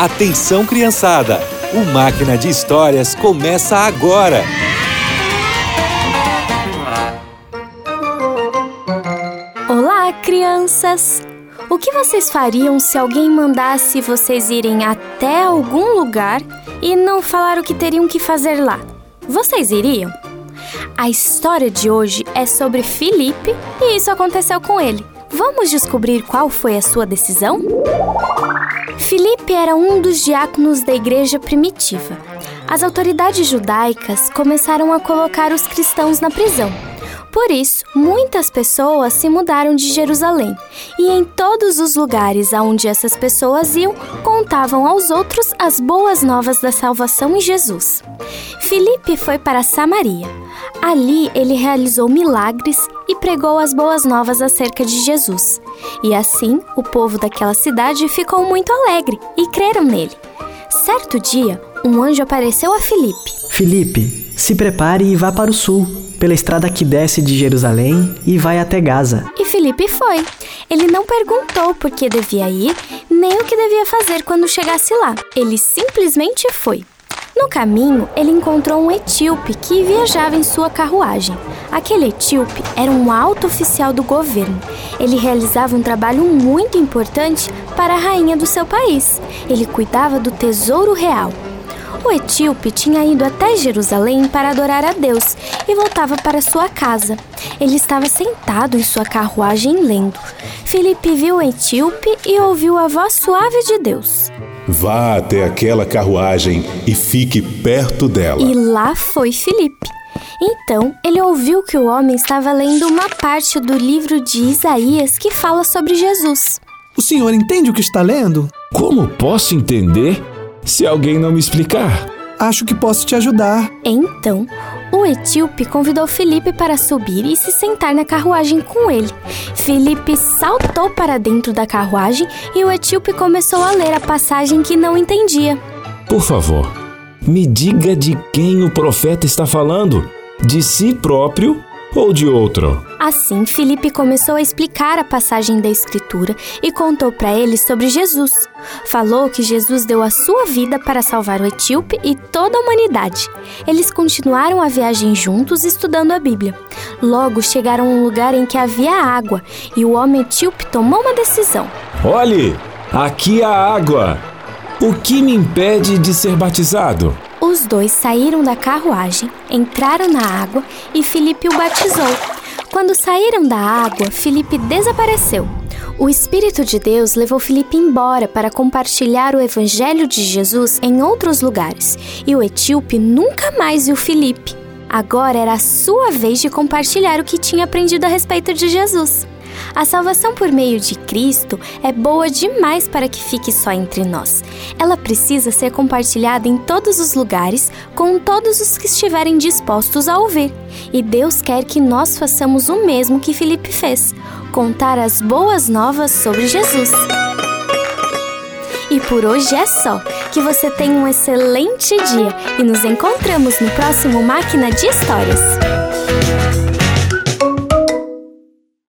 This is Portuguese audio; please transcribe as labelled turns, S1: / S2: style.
S1: Atenção, criançada! O Máquina de Histórias começa agora!
S2: Olá, crianças! O que vocês fariam se alguém mandasse vocês irem até algum lugar e não falar o que teriam que fazer lá? Vocês iriam? A história de hoje é sobre Felipe e isso aconteceu com ele. Vamos descobrir qual foi a sua decisão? Filipe era um dos diáconos da igreja primitiva. As autoridades judaicas começaram a colocar os cristãos na prisão. Por isso, muitas pessoas se mudaram de Jerusalém, e em todos os lugares aonde essas pessoas iam, contavam aos outros as boas novas da salvação em Jesus. Filipe foi para Samaria. Ali ele realizou milagres e pregou as boas novas acerca de Jesus. E assim, o povo daquela cidade ficou muito alegre e creram nele. Certo dia, um anjo apareceu a Filipe.
S3: Filipe, se prepare e vá para o sul, pela estrada que desce de Jerusalém e vai até Gaza.
S2: E Filipe foi. Ele não perguntou por que devia ir, nem o que devia fazer quando chegasse lá. Ele simplesmente foi. No caminho, ele encontrou um etíope que viajava em sua carruagem. Aquele etíope era um alto oficial do governo. Ele realizava um trabalho muito importante para a rainha do seu país. Ele cuidava do tesouro real. O etíope tinha ido até Jerusalém para adorar a Deus e voltava para sua casa. Ele estava sentado em sua carruagem lendo. Felipe viu o etíope e ouviu a voz suave de Deus.
S4: Vá até aquela carruagem e fique perto dela.
S2: E lá foi Filipe. Então ele ouviu que o homem estava lendo uma parte do livro de Isaías que fala sobre Jesus.
S5: O senhor entende o que está lendo?
S6: Como posso entender se alguém não me explicar?
S5: Acho que posso te ajudar.
S2: Então, o etíope convidou Felipe para subir e se sentar na carruagem com ele. Felipe saltou para dentro da carruagem e o etíope começou a ler a passagem que não entendia.
S6: Por favor, me diga de quem o profeta está falando: de si próprio ou de outro?
S2: Assim, Felipe começou a explicar a passagem da Escritura e contou para ele sobre Jesus. Falou que Jesus deu a sua vida para salvar o etíope e toda a humanidade. Eles continuaram a viagem juntos estudando a Bíblia. Logo chegaram a um lugar em que havia água e o homem etíope tomou uma decisão.
S6: Olhe, aqui há água. O que me impede de ser batizado?
S2: Os dois saíram da carruagem, entraram na água e Felipe o batizou. Quando saíram da água, Felipe desapareceu. O Espírito de Deus levou Felipe embora para compartilhar o Evangelho de Jesus em outros lugares, e o etíope nunca mais viu Felipe. Agora era a sua vez de compartilhar o que tinha aprendido a respeito de Jesus. A salvação por meio de Cristo é boa demais para que fique só entre nós. Ela precisa ser compartilhada em todos os lugares com todos os que estiverem dispostos a ouvir. E Deus quer que nós façamos o mesmo que Felipe fez: contar as boas novas sobre Jesus. E por hoje é só. Que você tenha um excelente dia e nos encontramos no próximo Máquina de Histórias.